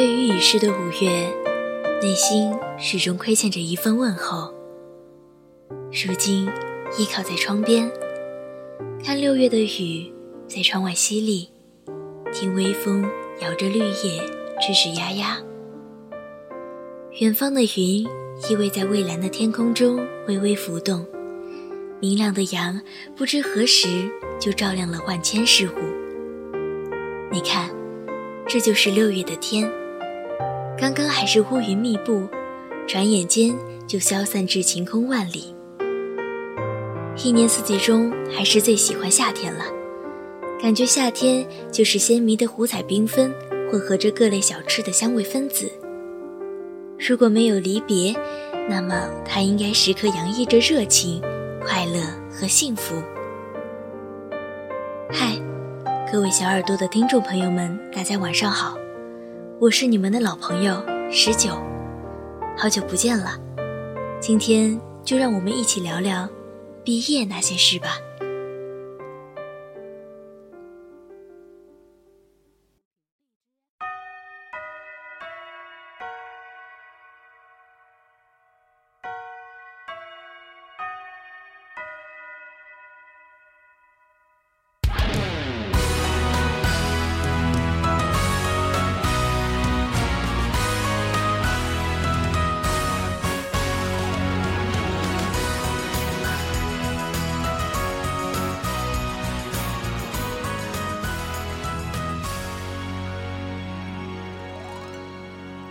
对于已逝的五月，内心始终亏欠着一份问候。如今依靠在窗边，看六月的雨在窗外淅沥，听微风摇着绿叶吱吱呀呀。远方的云依偎在蔚蓝的天空中微微浮动，明亮的阳不知何时就照亮了万千事物。你看，这就是六月的天。刚刚还是乌云密布，转眼间就消散至晴空万里。一年四季中，还是最喜欢夏天了。感觉夏天就是鲜明的五彩缤纷，混合着各类小吃的香味分子。如果没有离别，那么它应该时刻洋溢着热情、快乐和幸福。嗨，各位小耳朵的听众朋友们，大家晚上好。我是你们的老朋友十九，好久不见了。今天就让我们一起聊聊毕业那些事吧。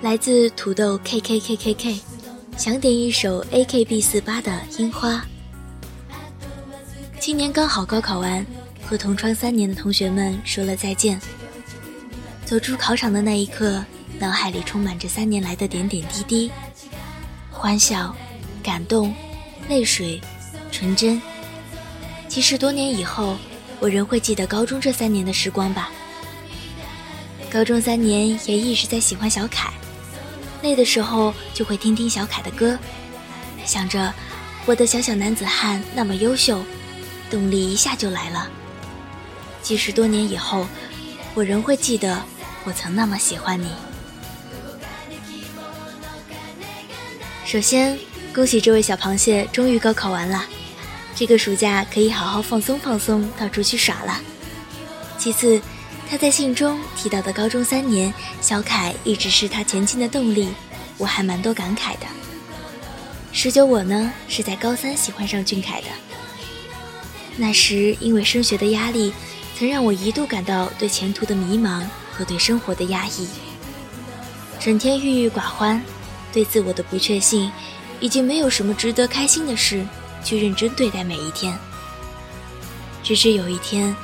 来自土豆 K K K K K，想点一首 A K B 四八的《樱花》。今年刚好高考完，和同窗三年的同学们说了再见。走出考场的那一刻，脑海里充满着三年来的点点滴滴，欢笑、感动、泪水、纯真。其实多年以后，我仍会记得高中这三年的时光吧。高中三年也一直在喜欢小凯。累的时候就会听听小凯的歌，想着我的小小男子汉那么优秀，动力一下就来了。即使多年以后，我仍会记得我曾那么喜欢你。首先，恭喜这位小螃蟹终于高考完了，这个暑假可以好好放松放松，到处去耍了。其次，他在信中提到的高中三年，小凯一直是他前进的动力，我还蛮多感慨的。十九我呢是在高三喜欢上俊凯的，那时因为升学的压力，曾让我一度感到对前途的迷茫和对生活的压抑，整天郁郁寡欢，对自我的不确信，已经没有什么值得开心的事去认真对待每一天。直至有一天，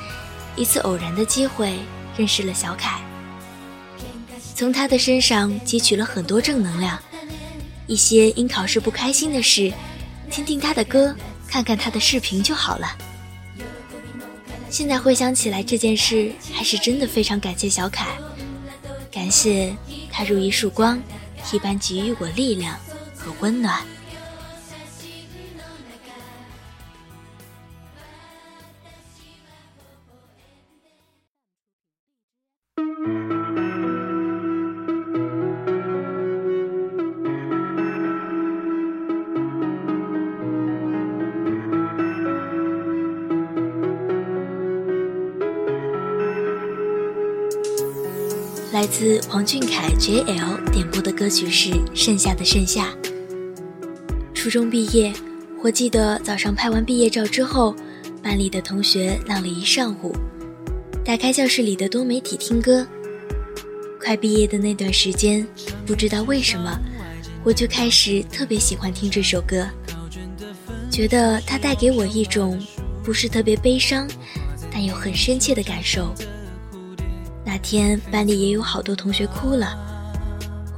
一次偶然的机会。认识了小凯，从他的身上汲取了很多正能量。一些因考试不开心的事，听听他的歌，看看他的视频就好了。现在回想起来，这件事还是真的非常感谢小凯，感谢他如一束光，一般给予我力量和温暖。来自王俊凯 JL 点播的歌曲是《盛夏的盛夏》。初中毕业，我记得早上拍完毕业照之后，班里的同学浪了一上午，打开教室里的多媒体听歌。快毕业的那段时间，不知道为什么，我就开始特别喜欢听这首歌，觉得它带给我一种不是特别悲伤。但又很深切的感受。那天班里也有好多同学哭了，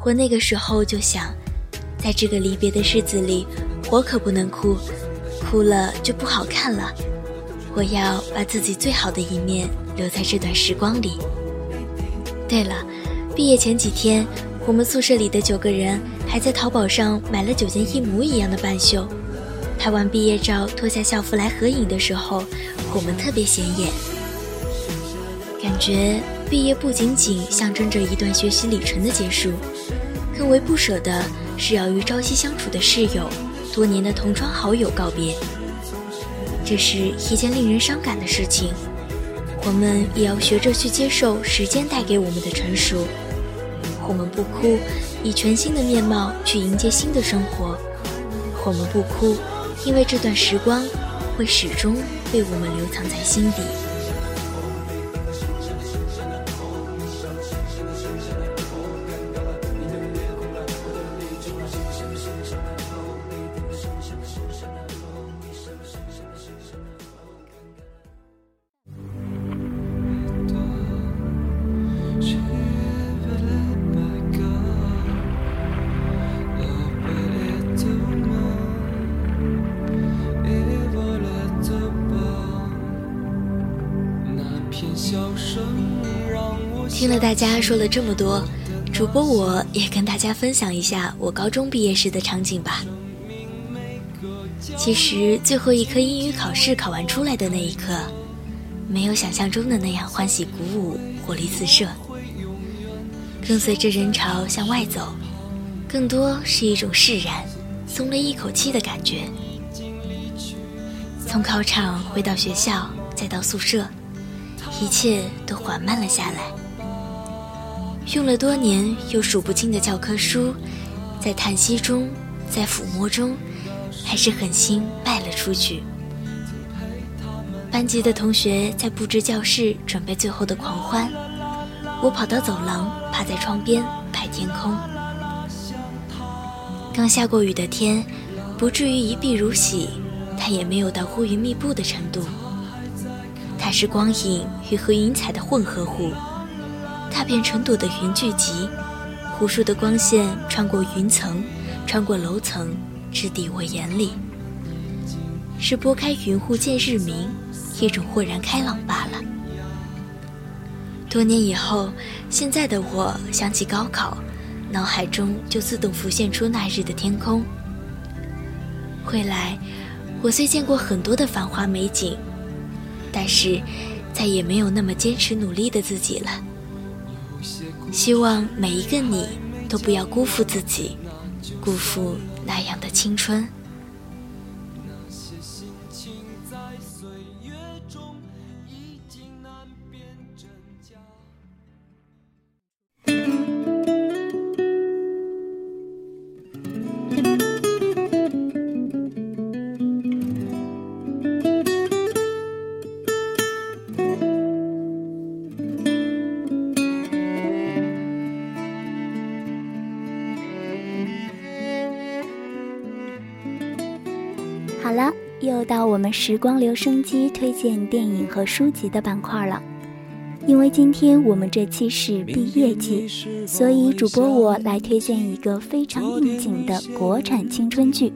我那个时候就想，在这个离别的日子里，我可不能哭，哭了就不好看了。我要把自己最好的一面留在这段时光里。对了，毕业前几天，我们宿舍里的九个人还在淘宝上买了九件一模一样的半袖。拍完毕业照，脱下校服来合影的时候，我们特别显眼。感觉毕业不仅仅象征着一段学习里程的结束，更为不舍的是要与朝夕相处的室友、多年的同窗好友告别。这是一件令人伤感的事情，我们也要学着去接受时间带给我们的成熟。我们不哭，以全新的面貌去迎接新的生活。我们不哭。因为这段时光会始终被我们留藏在心底。听了大家说了这么多，主播我也跟大家分享一下我高中毕业时的场景吧。其实最后一科英语考试考完出来的那一刻，没有想象中的那样欢喜鼓舞、活力四射。跟随着人潮向外走，更多是一种释然、松了一口气的感觉。从考场回到学校，再到宿舍，一切都缓慢了下来。用了多年又数不清的教科书，在叹息中，在抚摸中，还是狠心卖了出去。班级的同学在布置教室，准备最后的狂欢。我跑到走廊，趴在窗边拍天空。刚下过雨的天，不至于一碧如洗，但也没有到乌云密布的程度。它是光影与和云彩的混合物。踏遍成朵的云聚集，无数的光线穿过云层，穿过楼层，直抵我眼里。是拨开云雾见日明，一种豁然开朗罢了。多年以后，现在的我想起高考，脑海中就自动浮现出那日的天空。未来，我虽见过很多的繁华美景，但是再也没有那么坚持努力的自己了。希望每一个你都不要辜负自己，辜负那样的青春。了，又到我们时光留声机推荐电影和书籍的板块了。因为今天我们这期是毕业季，所以主播我来推荐一个非常应景的国产青春剧《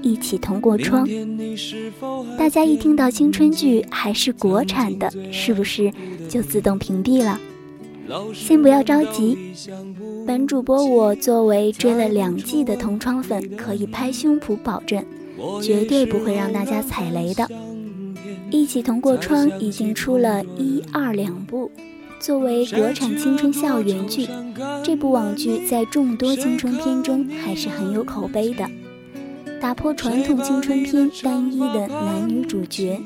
一起同过窗》。大家一听到青春剧还是国产的，是不是就自动屏蔽了？先不要着急，本主播我作为追了两季的同窗粉，可以拍胸脯保证。绝对不会让大家踩雷的。一起同过窗已经出了一二两部，作为国产青春校园剧，这部网剧在众多青春片中还是很有口碑的。打破传统青春片单一的男女主角，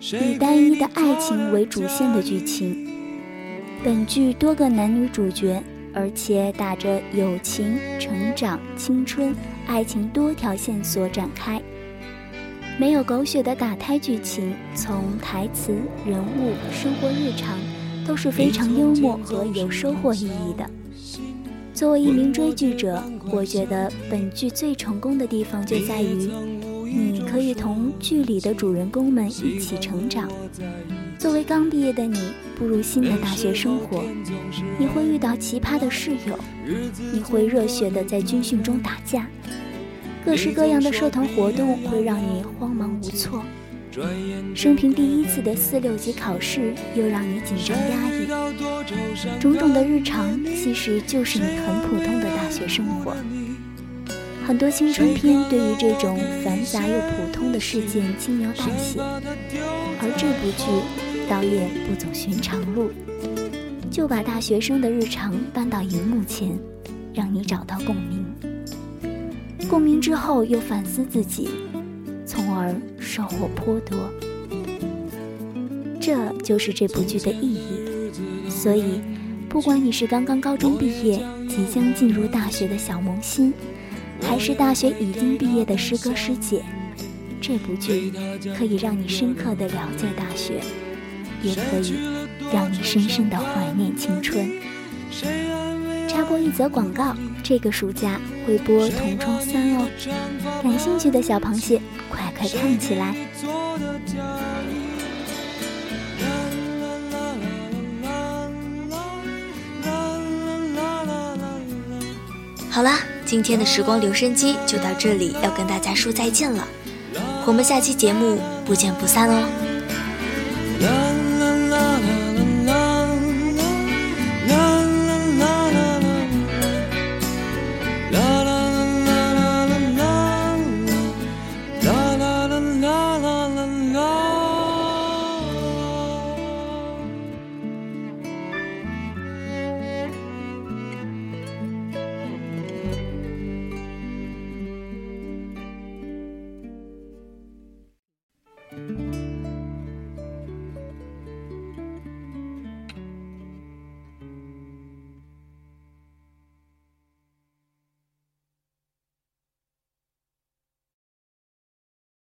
以单一的爱情为主线的剧情，本剧多个男女主角，而且打着友情、成长、青春、爱情多条线索展开，没有狗血的打胎剧情，从台词、人物、生活日常都是非常幽默和有收获意义的。作为一名追剧者，我觉得本剧最成功的地方就在于，你可以同剧里的主人公们一起成长。作为刚毕业的你，步入新的大学生活，你会遇到奇葩的室友，你会热血的在军训中打架，各式各样的社团活动会让你慌忙无措，生平第一次的四六级考试又让你紧张压抑，种种的日常其实就是你很普通的大学生活。很多青春片对于这种繁杂又普通的事件轻描淡写，而这部剧。导演不走寻常路，就把大学生的日常搬到荧幕前，让你找到共鸣。共鸣之后又反思自己，从而收获颇多。这就是这部剧的意义。所以，不管你是刚刚高中毕业、即将进入大学的小萌新，还是大学已经毕业的师哥师姐，这部剧可以让你深刻的了解大学。也可以让你深深的怀念青春。插播一则广告，这个暑假会播《同窗三》哦，感兴趣的小螃蟹快快看起来！好啦，今天的时光留声机就到这里，要跟大家说再见了。我们下期节目不见不散哦。